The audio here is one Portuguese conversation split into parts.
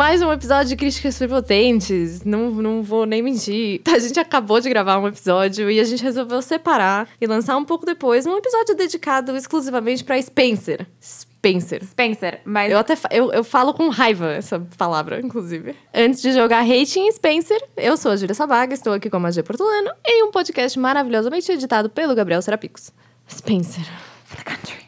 Mais um episódio de Críticas Prepotentes. Não, não vou nem mentir. A gente acabou de gravar um episódio e a gente resolveu separar e lançar um pouco depois um episódio dedicado exclusivamente pra Spencer. Spencer. Spencer, mas Eu até eu, eu falo com raiva essa palavra, inclusive. Antes de jogar hate em Spencer, eu sou a Júlia Sabaga, estou aqui com a Magia Portulano em um podcast maravilhosamente editado pelo Gabriel Serapicos. Spencer. for the country.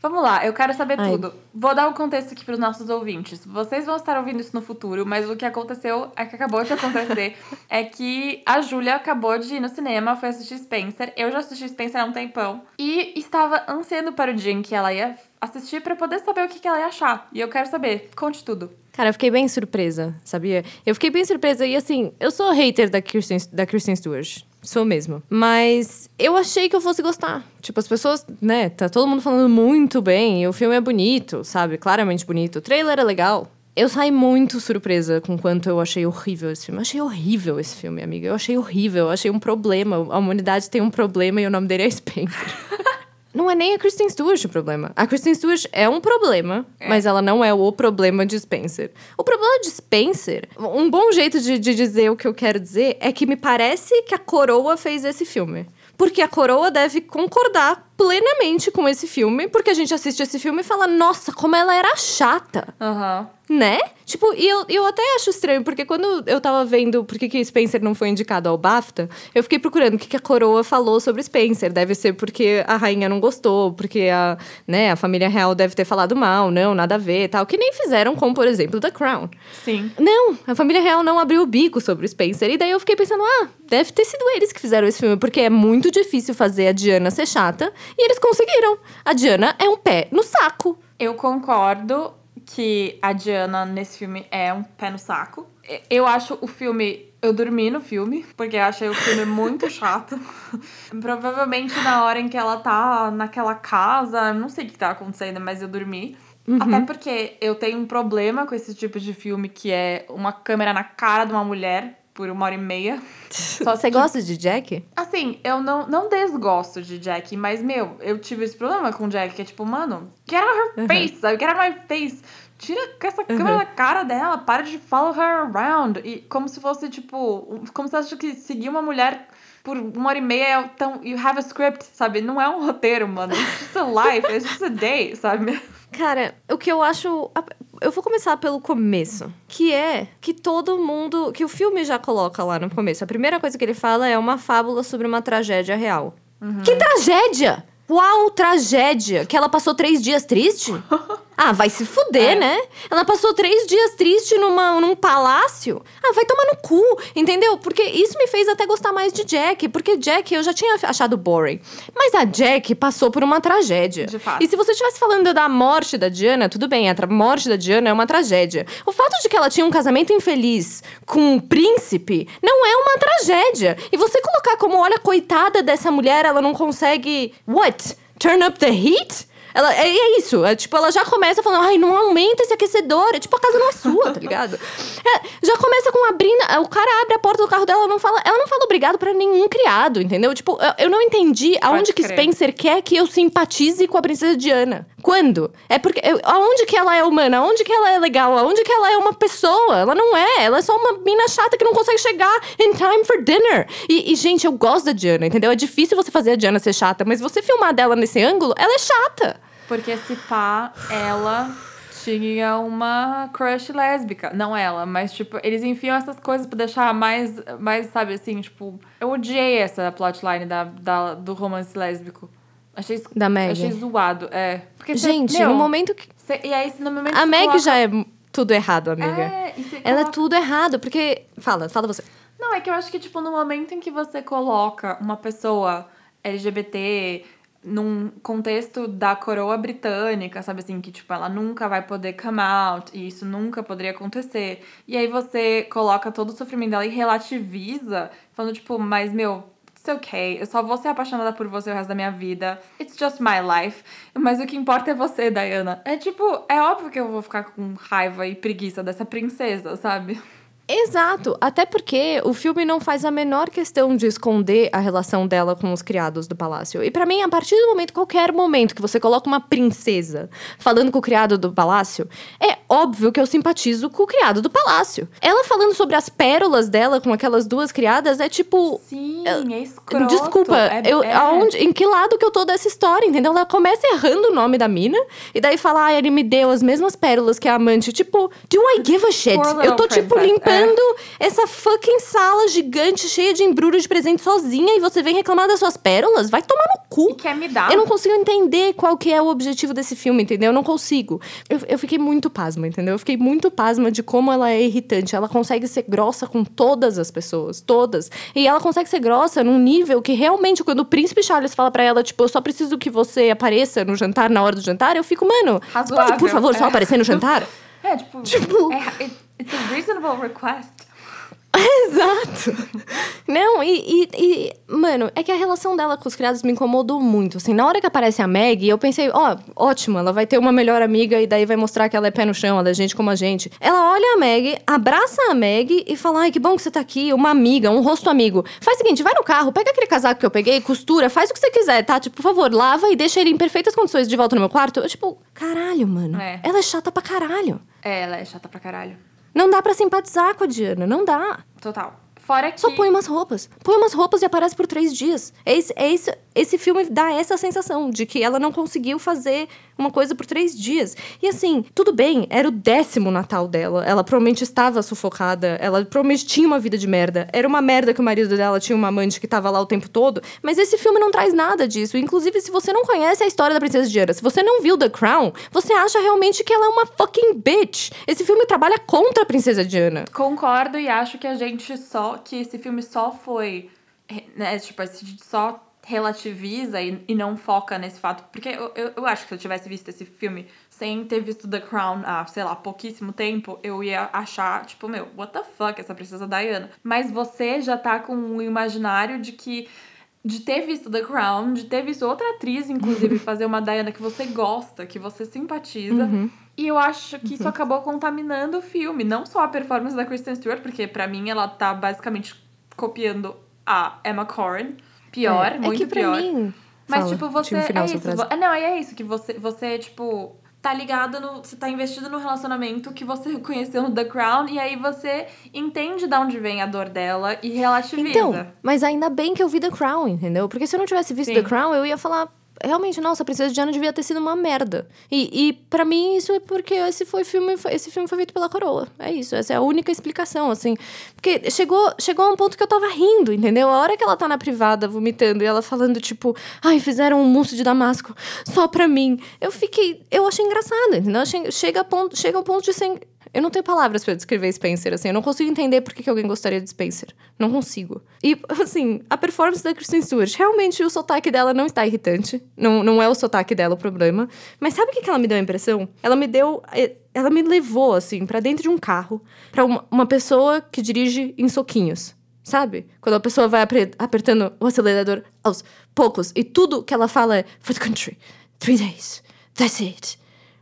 Vamos lá, eu quero saber Ai. tudo. Vou dar o contexto aqui para os nossos ouvintes. Vocês vão estar ouvindo isso no futuro, mas o que aconteceu, é que acabou de acontecer, é que a Júlia acabou de ir no cinema, foi assistir Spencer. Eu já assisti Spencer há um tempão e estava ansiando para o dia em que ela ia assistir para poder saber o que, que ela ia achar. E eu quero saber, conte tudo. Cara, eu fiquei bem surpresa, sabia? Eu fiquei bem surpresa e assim, eu sou hater da Kristen, da Kristen Stewart. Sou mesmo. Mas eu achei que eu fosse gostar. Tipo, as pessoas, né, tá todo mundo falando muito bem, o filme é bonito, sabe? Claramente bonito. O trailer é legal. Eu saí muito surpresa com quanto eu achei horrível esse filme. Eu achei horrível esse filme, amiga. Eu achei horrível, eu achei um problema. A humanidade tem um problema e o nome dele é Spencer. Não é nem a Kristen Stewart o problema. A Kristen Stewart é um problema, mas ela não é o problema de Spencer. O problema de Spencer, um bom jeito de, de dizer o que eu quero dizer é que me parece que a coroa fez esse filme. Porque a coroa deve concordar plenamente com esse filme, porque a gente assiste esse filme e fala, nossa, como ela era chata. Aham. Né? Tipo, e eu, eu até acho estranho, porque quando eu tava vendo por que, que Spencer não foi indicado ao BAFTA, eu fiquei procurando o que, que a coroa falou sobre Spencer. Deve ser porque a rainha não gostou, porque a, né, a família real deve ter falado mal, não, nada a ver tal. Que nem fizeram com, por exemplo, The Crown. Sim. Não, a família real não abriu o bico sobre Spencer. E daí eu fiquei pensando, ah, deve ter sido eles que fizeram esse filme, porque é muito difícil fazer a Diana ser chata. E eles conseguiram. A Diana é um pé no saco. Eu concordo que a Diana nesse filme é um pé no saco. Eu acho o filme. Eu dormi no filme, porque eu achei o filme muito chato. Provavelmente na hora em que ela tá naquela casa, não sei o que tá acontecendo, mas eu dormi. Até porque eu tenho um problema com esse tipo de filme que é uma câmera na cara de uma mulher por uma hora e meia. Só Você que- gosta de Jack? Assim, eu não, não desgosto de Jack, mas, meu, eu tive esse problema com Jack, que é tipo, mano, get out her face, sabe? Get out my face. Tira essa câmera da cara dela, para de follow her around. E como se fosse, tipo, como se acha que seguir uma mulher por uma hora e meia é tão. You have a script, sabe? Não é um roteiro, mano. It's just a life, it's just a day, sabe? Cara, o que eu acho. Eu vou começar pelo começo. Que é que todo mundo. Que o filme já coloca lá no começo. A primeira coisa que ele fala é uma fábula sobre uma tragédia real. Que tragédia? Qual tragédia? Que ela passou três dias triste? Ah, vai se fuder, É. né? Ela passou três dias triste numa, num palácio. Ah, vai tomar no cu, entendeu? Porque isso me fez até gostar mais de Jack. Porque Jack eu já tinha achado boring. Mas a Jack passou por uma tragédia. De fato. E se você estivesse falando da morte da Diana, tudo bem, a morte da Diana é uma tragédia. O fato de que ela tinha um casamento infeliz com um príncipe não é uma tragédia. E você colocar como, olha, coitada dessa mulher, ela não consegue. What? Turn up the heat? Ela, é, é isso, é, tipo, ela já começa falando, ai, não aumenta esse aquecedor, é tipo, a casa não é sua, tá ligado? É, já começa com abrindo, o cara abre a porta do carro dela, ela não fala, ela não fala obrigado pra nenhum criado, entendeu? Tipo, eu, eu não entendi aonde que. Spencer quer que eu simpatize com a princesa Diana. Quando? É porque, eu- aonde que ela é humana, aonde que ela é legal, aonde que ela é uma pessoa? Ela não é, ela é só uma mina chata que não consegue chegar in time for dinner. E, e, gente, eu gosto da Diana, entendeu? É difícil você fazer a Diana ser chata, mas você filmar dela nesse ângulo, ela é chata. Porque se pá, ela tinha uma crush lésbica. Não ela, mas tipo, eles enfiam essas coisas pra deixar mais, mais sabe assim, tipo. Eu odiei essa plotline da, da, do romance lésbico. Achei, isso- Da Meg. achei zoado, é. Porque cê- Gente, meu, no momento que. cê- e aí, no momento A Meg coloca- já é tudo errado, amiga. É, cê Ela é coloca- tudo errado, porque. Fala, fala você. Não, é que eu acho que, tipo, no momento em que você coloca uma pessoa LGBT num contexto da coroa britânica, sabe assim, que, tipo, ela nunca vai poder come out e isso nunca poderia acontecer. E aí você coloca todo o sofrimento dela e relativiza, falando, tipo, mas, meu, it's okay, eu só vou ser apaixonada por você o resto da minha vida. It's just my life. Mas o que importa é você, Diana. É tipo, é óbvio que eu vou ficar com raiva e preguiça dessa princesa, sabe? Exato, até porque o filme não faz a menor questão de esconder a relação dela com os criados do palácio. E pra mim, a partir do momento, qualquer momento que você coloca uma princesa falando com o criado do palácio, é óbvio que eu simpatizo com o criado do palácio. Ela falando sobre as pérolas dela com aquelas duas criadas é tipo. Sim, é escroto. Desculpa, é, eu, é... Aonde, em que lado que eu tô dessa história, entendeu? Ela começa errando o nome da mina e daí fala, ah, ele me deu as mesmas pérolas que a amante. Tipo, do I give a shit? Eu tô, tipo, princess, é. limpando essa fucking sala gigante, cheia de embrulho de presente sozinha e você vem reclamar das suas pérolas? Vai tomar no cu. E quer me dar. Eu não consigo entender qual que é o objetivo desse filme, entendeu? Eu não consigo. Eu, eu fiquei muito pasma, entendeu? Eu fiquei muito pasma de como ela é irritante. Ela consegue ser grossa com todas as pessoas, todas. E ela consegue ser grossa num nível que realmente, quando o príncipe Charles fala pra ela, tipo, eu só preciso que você apareça no jantar, na hora do jantar, eu fico, mano, você pode, por Razoável, favor, só é. aparecer no jantar? É, tipo. Tipo- É, it- it's a reasonable request. Exato. Não, e, e, e, Mano, é que a relação dela com os criados me incomodou muito. Assim, na hora que aparece a Meg, eu pensei, ó, ótimo, ela vai ter uma melhor amiga e daí vai mostrar que ela é pé no chão, ela é gente como a gente. Ela olha a Meg, abraça a Meg e fala: ai, que bom que você tá aqui, uma amiga, um rosto amigo. Faz o seguinte, vai no carro, pega aquele casaco que eu peguei, costura, faz o que você quiser, tá? Tipo, por favor, lava e deixa ele em perfeitas condições de volta no meu quarto. Eu, tipo, caralho, mano. É. Ela é chata pra caralho. É, ela é chata pra caralho. Não dá pra simpatizar com a Diana, não dá. Total. Fora que. Só põe umas roupas. Põe umas roupas e aparece por três dias. É esse, é esse, esse filme dá essa sensação de que ela não conseguiu fazer uma coisa por três dias. E assim, tudo bem, era o décimo Natal dela. Ela provavelmente estava sufocada. Ela provavelmente tinha uma vida de merda. Era uma merda que o marido dela tinha uma amante que tava lá o tempo todo. Mas esse filme não traz nada disso. Inclusive, se você não conhece a história da Princesa Diana, se você não viu The Crown, você acha realmente que ela é uma fucking bitch. Esse filme trabalha contra a Princesa Diana. Concordo e acho que a gente só. que esse filme só foi. Né, tipo, a gente só relativiza e, e não foca nesse fato. Porque eu, eu, eu acho que se eu tivesse visto esse filme sem ter visto The Crown há, sei lá, pouquíssimo tempo, eu ia achar, tipo, meu, what the fuck, essa princesa Diana. Mas você já tá com o imaginário de que. De ter visto The Crown, de ter visto outra atriz, inclusive, fazer uma Diana que você gosta, que você simpatiza. Uhum. E eu acho que isso acabou contaminando o filme. Não só a performance da Kristen Stewart, porque pra mim ela tá basicamente copiando a Emma Corrin. Pior, É, muito é que pra pior. mim. Mas, Fala, tipo, você. final é isso. vo- não, é isso. Que você, você, tipo, tá ligado no. Você tá investido no relacionamento que você conheceu no The Crown. E aí você entende de onde vem a dor dela e relativiza. Então, mas ainda bem que eu vi The Crown, entendeu? Porque se eu não tivesse visto Sim. The Crown, eu ia falar. Realmente, nossa, Princesa Diana devia ter sido uma merda. E, e para mim, isso é porque esse foi filme, esse filme foi feito pela coroa. É isso, essa é a única explicação, assim. Porque chegou, chegou a um ponto que eu tava rindo, entendeu? A hora que ela tá na privada vomitando e ela falando, tipo, ai, fizeram um mousse de damasco só pra mim. Eu fiquei. Eu achei engraçado, entendeu? Chega, a ponto, chega ao ponto de ser. Eu não tenho palavras pra descrever Spencer, assim. Eu não consigo entender por que, que alguém gostaria de Spencer. Não consigo. E, assim, a performance da Kristen Stewart, realmente o sotaque dela não está irritante. Não, não é o sotaque dela o problema. Mas sabe o que, que ela me deu a impressão? Ela me deu. eh, Ela me levou, assim, pra dentro de um carro, pra uma, uma pessoa que dirige em soquinhos. Sabe? Quando a pessoa vai apertando o acelerador aos poucos e tudo que ela fala é for the country, three days, that's it.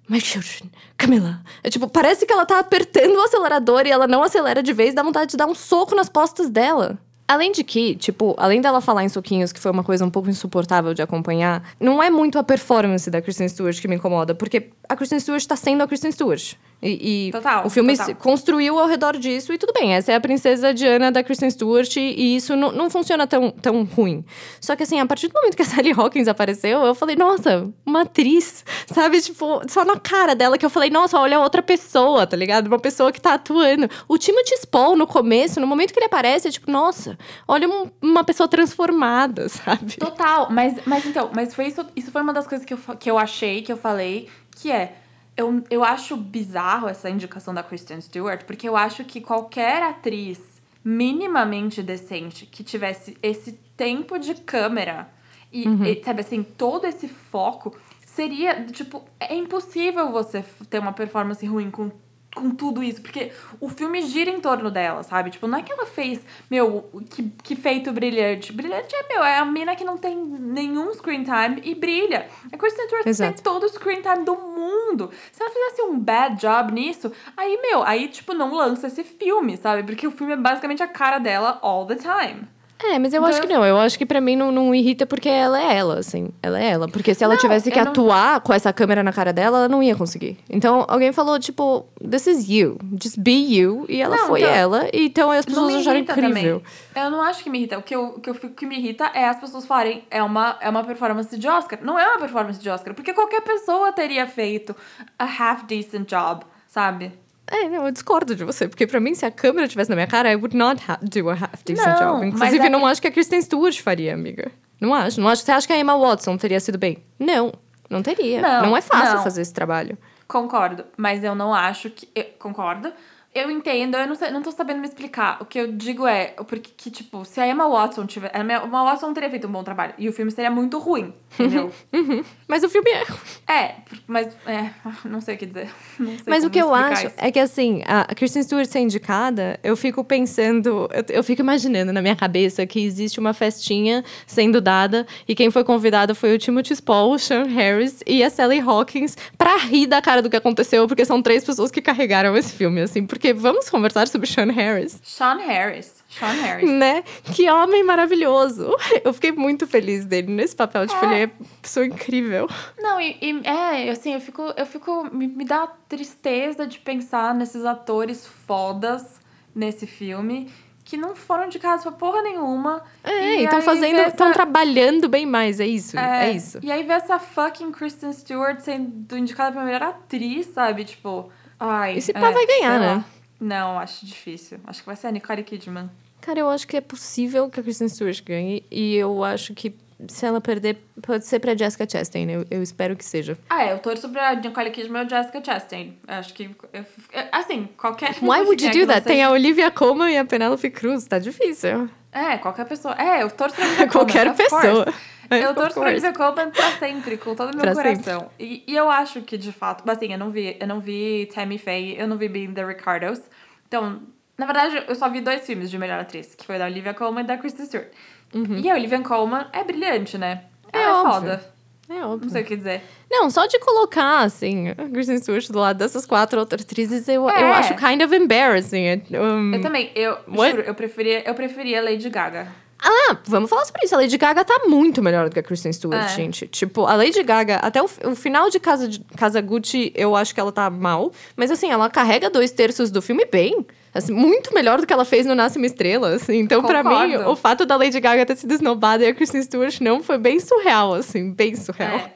My children, Camila. É tipo, parece que ela tá apertando o acelerador e ela não acelera de vez, dá vontade de dar um soco nas costas dela. Além de que, tipo, além dela falar em soquinhos, que foi uma coisa um pouco insuportável de acompanhar, não é muito a performance da Kristen Stewart que me incomoda, porque a Kristen Stewart tá sendo a Kristen Stewart. E, e Total, o filme total. se construiu ao redor disso e tudo bem, essa é a princesa Diana da Kristen Stewart e, isso não, não funciona tão, tão ruim. Só que assim, a partir do momento que a Sally Hawkins apareceu, eu falei, nossa, uma atriz, sabe? Tipo, só na cara dela que eu falei, nossa, olha outra pessoa, tá ligado? Uma pessoa que tá atuando. O Timothy Spall, no começo, no momento que ele aparece, é tipo, nossa, olha um- uma pessoa transformada, sabe? Total, mas, mas então, mas foi isso, isso foi uma das coisas que eu, que eu achei, que eu falei, que é, eu, eu acho bizarro essa indicação da Kristen Stewart, porque eu acho que qualquer atriz minimamente decente que tivesse esse tempo de câmera e, e, sabe assim, todo esse foco, seria, tipo, é impossível você ter uma performance ruim com com tudo isso, porque o filme gira em torno dela, sabe? Tipo, não é que ela fez, meu, que, que feito brilhante. Brilhante é, meu, é a mina que não tem nenhum screen time e brilha. A Kristen Stewart tem todo o screen time do mundo. Se ela fizesse um bad job nisso, aí, meu, aí, tipo, não lança esse filme, sabe? Porque o filme é basicamente a cara dela all the time. É, mas eu Então acho que não. Eu acho que pra mim não, não irrita porque ela é ela, assim. Ela é ela. Porque se ela Não, tivesse que eu não- atuar com essa câmera na cara dela, ela não ia conseguir. Então alguém falou, tipo, this is you. Just be you. E ela Não, foi então, ela. E então as pessoas acharam incrível. também. Eu não acho que me irrita. O que, eu, que, eu fico, que me irrita é as pessoas falarem é uma, é uma performance de Oscar. Não é uma performance de Oscar, porque qualquer pessoa teria feito a half decent job, sabe? É, não, eu discordo de você. Porque pra mim, se a câmera estivesse na minha cara, I would not do a half decent Não, job. Inclusive, é não que- acho que a Kristen Stewart faria, amiga. Não acho. Não acho. Você acha que a Emma Watson teria sido bem? Não. Não teria. Não, não é fácil não. fazer esse trabalho. Concordo, mas eu não acho que. eu- concordo. Eu entendo, eu não, sei, não tô sabendo me explicar. O que eu digo é, porque que, tipo, se a Emma Watson tiver. A Emma Watson teria feito um bom trabalho. E o filme seria muito ruim, entendeu? Uhum. Mas o filme é é, mas. É, não sei o que dizer. Mas o que eu acho isso. é que, assim, a Kristen Stewart ser indicada, eu fico pensando, eu, eu fico imaginando na minha cabeça que existe uma festinha sendo dada e quem foi convidado foi o Timothy Spall, o Sean Harris e a Sally Hawkins pra rir da cara do que aconteceu, porque são três pessoas que carregaram esse filme, assim. Porque vamos conversar sobre Sean Harris. Sean Harris. Sean Harris. Né? Que homem maravilhoso. Eu fiquei muito feliz dele nesse papel. Tipo, É. ele é pessoa incrível. Não, e, e, é, assim, eu fico. Eu fico. Me, me dá tristeza de pensar nesses atores fodas nesse filme que não foram indicados pra porra nenhuma. É, E estão fazendo, estão essa- trabalhando bem mais, é isso. É, isso. E aí ver essa fucking Kristen Stewart sendo indicada pra melhor atriz, sabe? Tipo, ai. Esse é, pá vai ganhar, né? lá. Não, acho difícil. Acho que vai ser a Nicole Kidman. Cara, eu acho que é possível que a Kristen Stewart ganhe. E eu acho que se ela perder, pode ser pra Jessica Chastain. Eu, eu espero que seja. Ah, é, eu torço pra Nicole Kidman ou Jessica Chastain. Acho que. eu- assim, qualquer. Why would you do that? Tem a Olivia Colman e a Penelope Cruz. Tá difícil. É, qualquer pessoa. É, eu torço pra Olivia Qualquer Colman, of pessoa. course. É, Eu torço pra. Olivia Colman pra sempre, com todo o meu Pra coração. E, e eu acho que, de fato, assim, eu não vi, eu não vi Tammy Faye, eu não vi Being the Ricardos. Então, na verdade, eu só vi dois filmes de melhor atriz, que foi da Olivia Colman e da Kristen Stewart. E a Olivia Colman é brilhante, né? Uhum. É Ela é, óbvio. foda. É Não óbvio. sei o que dizer. Não, só de colocar, assim, a Kristen Stewart do lado dessas quatro outras atrizes, eu, É. eu acho kind of embarrassing. Um, Eu também, eu What? juro, eu preferia, eu preferia Lady Gaga. Ah, vamos falar sobre isso. A Lady Gaga tá muito melhor do que a Kristen Stewart, É. gente. Tipo, a Lady Gaga, até o, o final de Casa, de Casa Gucci, eu acho que ela tá mal. Mas, assim, ela carrega dois terços do filme bem. Assim, muito melhor do que ela fez no Nasce Uma Estrela, assim. Então, pra mim, o fato da Lady Gaga ter sido esnobada e a Kristen Stewart não foi bem surreal, assim. Bem surreal. É.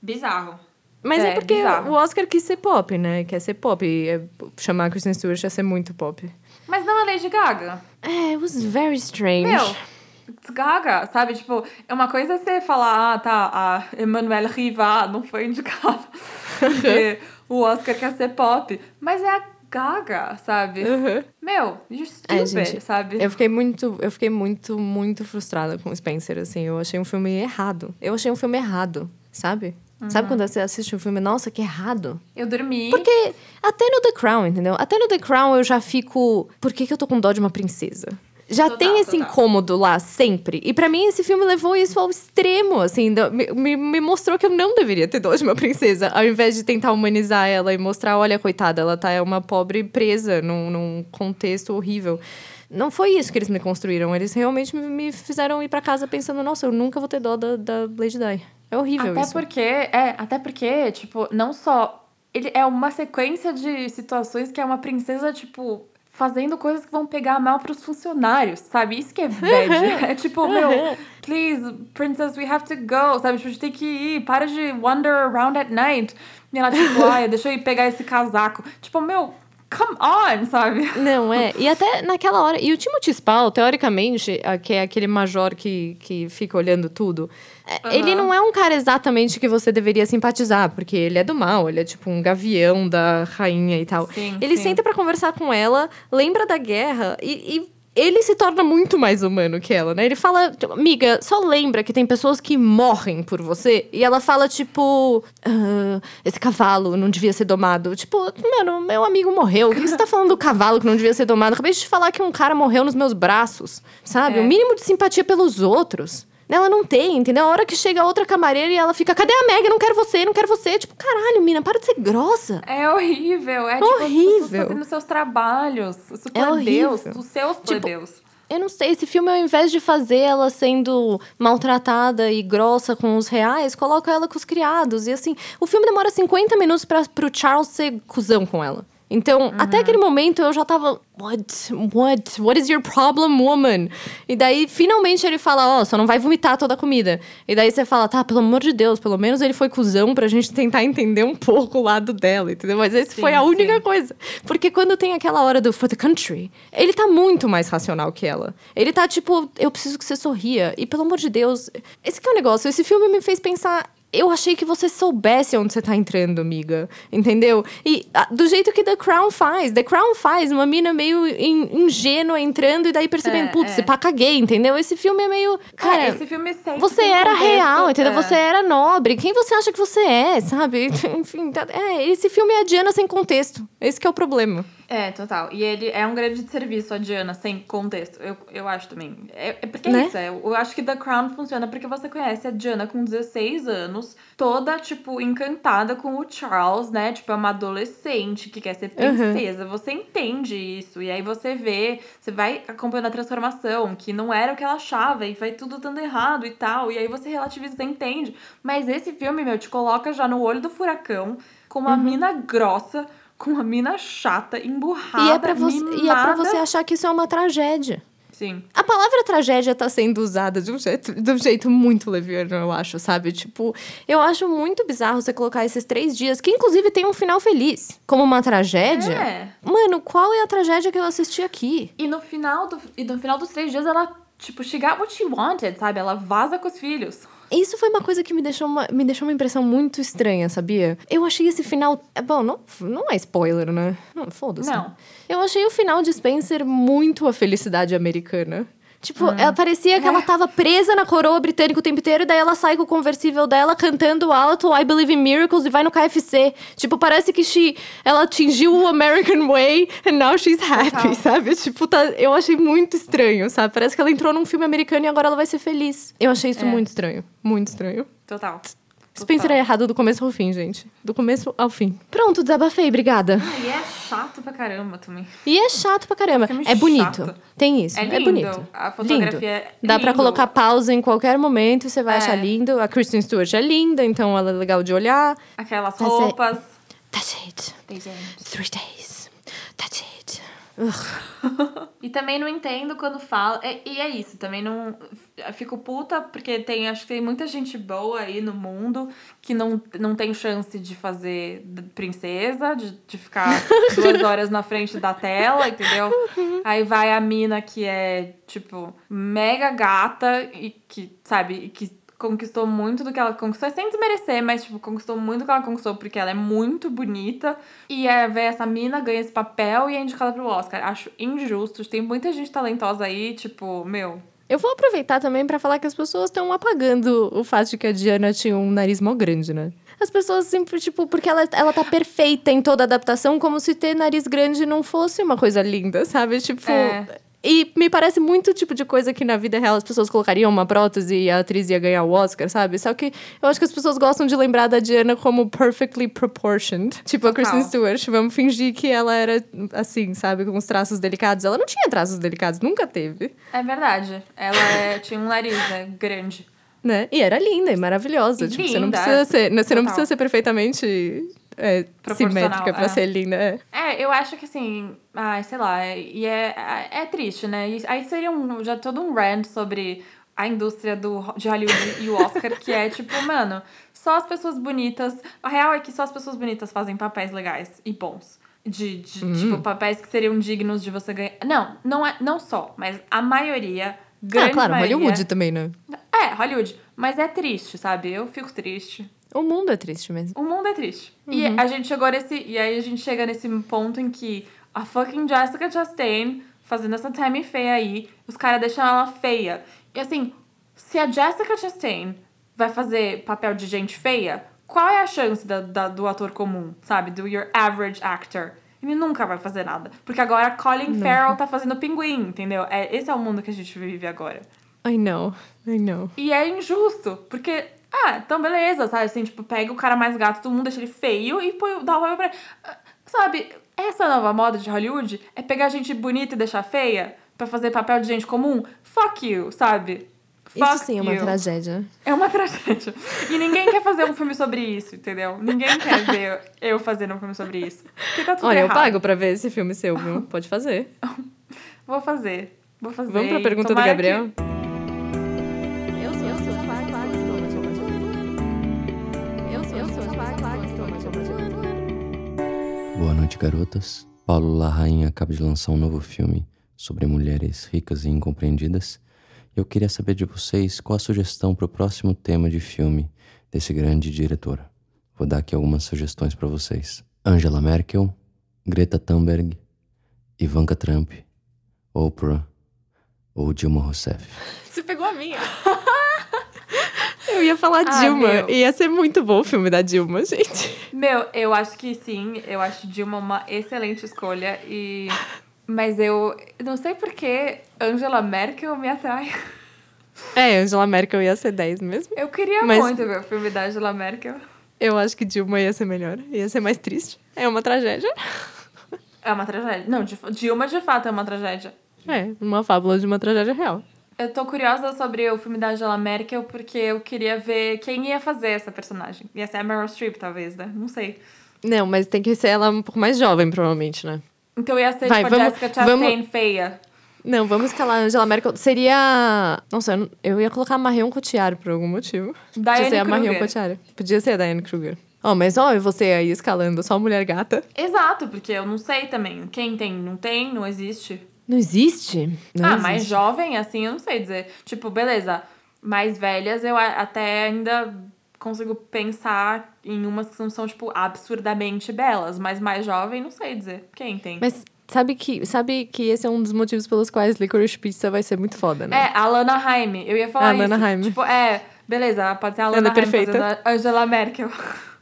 Bizarro. Mas é, É, porque bizarro. o Oscar quis ser pop, né? Quer ser pop. E é, chamar a Kristen Stewart ia ser muito pop. Mas não a Lady Gaga. É, it was very strange. Meu, it's Gaga, sabe? Tipo, é uma coisa você falar, ah, tá, a Emmanuelle Riva não foi indicada porque o Oscar quer ser pop. Mas é a Gaga, sabe? Uhum. Meu, you're É, gente, sabe? Eu fiquei muito, eu fiquei muito, muito frustrada com o Spencer, assim. Eu achei um filme errado. Eu achei um filme errado, sabe? Uhum. Sabe quando você assiste um filme, nossa, que errado? Eu dormi. Porque até no The Crown, entendeu? Até no The Crown eu já fico, por que, que eu tô com dó de uma princesa? Já Total, tem esse total. incômodo lá sempre. E pra mim esse filme levou isso ao extremo, assim, me, me- mostrou que eu não deveria ter dó de uma princesa, ao invés de tentar humanizar ela e mostrar, olha, coitada, ela tá é uma pobre presa num, num contexto horrível. Não foi isso que eles me construíram. Eles realmente me, fizeram ir pra casa pensando, nossa, eu nunca vou ter dó da, da Lady Di. É horrível Até isso. porque, é, até porque, tipo, não só. Ele é uma sequência de situações que é uma princesa, tipo, fazendo coisas que vão pegar mal pros funcionários, sabe? Isso que é bad. é tipo, meu, please, princess, we have to go, sabe? Tipo, a gente tem que ir, para de wander around at night. E ela, tipo, ai, deixa eu ir pegar esse casaco. Tipo, meu, come on, sabe? Não, é. E até naquela hora. E o Timothy Spall, teoricamente, que é aquele major que, que fica olhando tudo, Aham. ele não é um cara exatamente que você deveria simpatizar, porque ele é do mal, ele é tipo um gavião da rainha e tal. Sim, ele sim. senta pra conversar com ela, lembra da guerra e. e ele se torna muito mais humano que ela, né? Ele fala, tipo, amiga, só lembra que tem pessoas que morrem por você. E ela fala, tipo, "Ah, esse cavalo não devia ser domado. Tipo, mano, meu amigo morreu. O que você tá falando do cavalo que não devia ser domado? Acabei de te falar que um cara morreu nos meus braços, sabe? É. O mínimo de simpatia pelos outros. Ela não tem, entendeu? A hora que chega outra camareira e ela fica, cadê a Meg? Não quero você, não quero você. Tipo, caralho, mina, para de ser grossa. É horrível. É tipo, Horrível. fazendo seus trabalhos. Os É horrível. plebeus, os seus Tipo, plebeus. eu não sei, esse filme, ao invés de fazer ela sendo maltratada e grossa com os reais, coloca ela com os criados. E assim, o filme demora 50 minutos para pro Charles ser cuzão com ela. Então, uhum. até aquele momento eu já tava. What? What? What is your problem, woman? E daí, finalmente, ele fala: Ó, oh, só não vai vomitar toda a comida. E daí você fala: tá, pelo amor de Deus, pelo menos ele foi cuzão pra gente tentar entender um pouco o lado dela, entendeu? Mas esse foi a única sim. coisa. Porque quando tem aquela hora do for the country, ele tá muito mais racional que ela. Ele tá tipo: eu preciso que você sorria. E pelo amor de Deus, esse que é o negócio. Esse filme me fez pensar eu achei que você soubesse onde você tá entrando, amiga. Entendeu? E a, do jeito que The Crown faz. The Crown faz uma mina meio in, ingênua entrando e daí percebendo, é, putz, é. pá, caguei, entendeu? Esse filme é meio. Cara, é, esse filme você era contexto, real, entendeu? É. Você era nobre. Quem você acha que você é, sabe? Enfim, tá, é, esse filme é a Diana sem contexto. Esse é o problema. É, total. E ele é um grande serviço a Diana, sem contexto. Eu, eu acho também. É, é porque é né? é isso. É, eu acho que The Crown funciona porque você conhece a Diana com 16 anos, toda, tipo, encantada com o Charles, né? Tipo, é uma adolescente que quer ser princesa. Uhum. Você entende isso. E aí você vê, você vai acompanhando a transformação, que não era o que ela achava, e vai tudo dando errado e tal. E aí você relativiza, você entende. Mas esse filme, meu, te coloca já no olho do furacão, com uma uhum. mina grossa com uma mina chata, emburrada, e é pra você, E é pra você achar que isso é uma tragédia. Sim. A palavra tragédia tá sendo usada de um jeito, de um jeito muito leviano, eu acho, sabe? Tipo, eu acho muito bizarro você colocar esses três dias, que inclusive tem um final feliz, como uma tragédia. É. Mano, qual é a tragédia que eu assisti aqui? E no final, do, e no final dos três dias, ela, tipo, she got what she wanted, sabe? Ela vaza com os filhos. Isso foi uma coisa que me deixou uma, me deixou uma impressão muito estranha, sabia? Eu achei esse final. É, bom, não, não é spoiler, né? Não, foda-se. Não. Eu achei o final de Spencer muito a felicidade americana. Tipo, hum. ela parecia que é. ela tava presa na coroa britânica o tempo inteiro, e daí ela sai com o conversível dela cantando alto I Believe in Miracles e vai no KFC. Tipo, parece que she, ela atingiu o American Way and now she's happy, Total. sabe? Tipo, tá, eu achei muito estranho, sabe? Parece que ela entrou num filme americano e agora ela vai ser feliz. Eu achei isso é. muito estranho. Muito estranho. Total. Spencer é errado do começo ao fim, gente. Do começo ao fim. Pronto, desabafei, obrigada. Ah, e é chato pra caramba também. E é chato pra caramba. É, é bonito. Chato. Tem isso. É, é bonito. A fotografia lindo. é Dá pra colocar pausa em qualquer momento e você vai é. achar lindo. A Kristen Stewart é linda, então ela é legal de olhar. Aquelas roupas. That's it. Three days. That's it. E também não entendo quando fala. É, e é isso, também não. Fico puta porque tem, acho que tem muita gente boa aí no mundo que não, não tem chance de fazer princesa, de, de ficar duas horas na frente da tela, entendeu? Aí vai a mina que é, tipo, mega gata e que, sabe, que conquistou muito do que ela conquistou, sem desmerecer, mas, tipo, conquistou muito do que ela conquistou porque ela é muito bonita. E é ver essa mina ganha esse papel e é indicada pro Oscar. Acho injusto. Tem muita gente talentosa aí, tipo, meu. Eu vou aproveitar também para falar que as pessoas estão apagando o fato de que a Diana tinha um nariz mó grande, né? As pessoas sempre, tipo, porque ela, ela tá perfeita em toda adaptação, como se ter nariz grande não fosse uma coisa linda, sabe? Tipo. É. E me parece muito tipo de coisa que na vida real as pessoas colocariam uma prótese e a atriz ia ganhar o Oscar, sabe? Só que eu acho que as pessoas gostam de lembrar da Diana como perfectly proportioned. Tipo a Kristen Stewart. Vamos fingir que ela era assim, sabe? Com os traços delicados. Ela não tinha traços delicados, nunca teve. É verdade. Ela é, tinha um nariz, né? Grande. Né? E era linda e maravilhosa. E tipo, linda. você não precisa ser. Você não precisa ser perfeitamente é, simétrica pra é. ser linda. É. é, eu acho que assim, ai, sei lá, e é, é, é triste, né? E aí seria um, já todo um rant sobre a indústria do, de Hollywood e o Oscar, que é tipo, mano, só as pessoas bonitas. A real é que só as pessoas bonitas fazem papéis legais e bons. De, de uhum. tipo, papéis que seriam dignos de você ganhar. Não, não é não só, mas a maioria. Grande ah, claro, maioria, Hollywood também, né? É, Hollywood. Mas é triste, sabe? Eu fico triste. O mundo é triste mesmo. O mundo é triste. Uhum. E a gente chegou nesse. E aí a gente chega nesse ponto em que a fucking Jessica Chastain fazendo essa time feia aí, os caras deixam ela feia. E assim, se a Jessica Chastain vai fazer papel de gente feia, qual é a chance da, da, do ator comum, sabe? Do your average actor? Ele nunca vai fazer nada. Porque agora Colin Não. Farrell tá fazendo pinguim, entendeu? É, esse é o mundo que a gente vive agora. I know, I know. E é injusto, porque ah, então beleza, sabe? Assim, tipo, pega o cara mais gato do mundo, deixa ele feio e põe, dá o papel pra ele. Ah, sabe, essa nova moda de Hollywood é pegar gente bonita e deixar feia. pra fazer papel de gente comum, fuck you, sabe? Fuck Isso sim é uma you. tragédia. É uma tragédia. E ninguém quer fazer um filme sobre isso, entendeu? Ninguém quer ver eu fazendo um filme sobre isso. Porque tá tudo Olha, eu errado. pago pra ver esse filme seu, viu? Pode fazer. Vou fazer. Vou fazer. Vamos pra pergunta do Gabriel? que- Boa noite, garotas. Paulo Larraín acaba de lançar um novo filme sobre mulheres ricas e incompreendidas. Eu queria saber de vocês qual a sugestão para o próximo tema de filme desse grande diretor. Vou dar aqui algumas sugestões para vocês: Angela Merkel, Greta Thunberg, Ivanka Trump, Oprah ou Dilma Rousseff. Você pegou a minha. Eu ia falar Ah, Dilma. meu. Ia ser muito bom o filme da Dilma, gente. Meu, eu acho que sim. Eu acho Dilma uma excelente escolha. E... Mas eu não sei por que Angela Merkel me atrai. É, Angela Merkel ia ser 10 mesmo. Eu queria Mas- muito ver o filme da Angela Merkel. Eu acho que Dilma ia ser melhor. Ia ser mais triste. É uma tragédia. É uma tragédia. Não, Dilma de fato é uma tragédia. É, uma fábula de uma tragédia real. Eu tô curiosa sobre o filme da Angela Merkel porque eu queria ver quem ia fazer essa personagem. Ia ser a Meryl Streep, talvez, né? Não sei. Não, mas tem que ser ela um pouco mais jovem, provavelmente, né? Então ia ser Vai, tipo a vamos- Jessica vamos- Chastain feia. Não, vamos escalar a Angela Merkel. Seria. Nossa, eu, ia colocar a Marion Cotillard por algum motivo. Podia Diane ser a Marion. Cotillard. Podia ser a Diane Kruger. Ó, mas ó, e você aí escalando só mulher gata. Exato, porque eu não sei também. Quem tem, não tem, não existe. Não existe? Não ah, existe. mais jovem, assim, eu não sei dizer. Tipo, beleza. Mais velhas, eu até ainda consigo pensar em umas que não são, tipo, absurdamente belas. Mas mais jovem, não sei dizer. Quem tem? Mas sabe que, sabe que esse é um dos motivos pelos quais Licorice Pizza vai ser muito foda, né? É, a Lana Haime. Eu ia falar A isso. Lana Haime. Tipo, é, beleza, pode ser a Ela Lana é a Angela Merkel.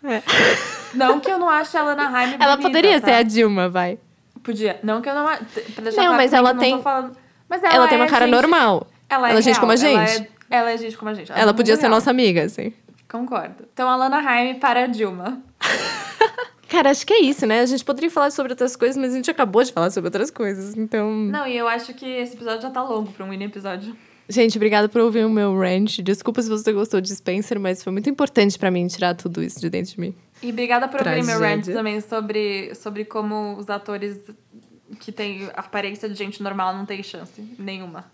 É. Não que eu não ache a Lana Haime Ela bonita, poderia tá? ser a Dilma, vai. Podia. Não que eu não... Pra deixar Não, claro mas ela tem- falando... Mas ela, Ela, tem é uma cara gente- normal. Ela é, Ela é gente real, como a Ela gente. é, ela é gente como a gente. Ela é podia muito ser real. nossa amiga, assim. Concordo. Então a Lana Haime para a Dilma. Cara, acho que é isso, né? A gente poderia falar sobre outras coisas, mas a gente acabou de falar sobre outras coisas. Então. Não, e eu acho que esse episódio já tá longo pra um mini episódio. Gente, obrigada por ouvir o meu rant. Desculpa se você gostou de Spencer, mas foi muito importante pra mim tirar tudo isso de dentro de mim. E obrigada por ouvir meu rant também sobre, sobre como os atores que têm aparência de gente normal não têm chance nenhuma.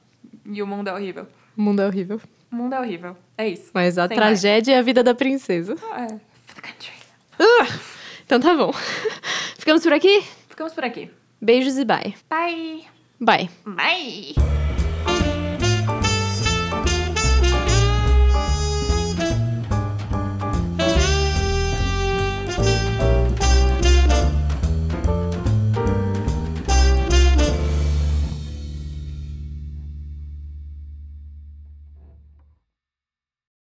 E o mundo é horrível. O mundo é horrível. O mundo é horrível. É isso. Mas a Sem tragédia é a vida da princesa. mais. É. For the country. Ah! Então tá bom. Ficamos por aqui? Ficamos por aqui. Beijos e bye. Bye. Bye. Bye.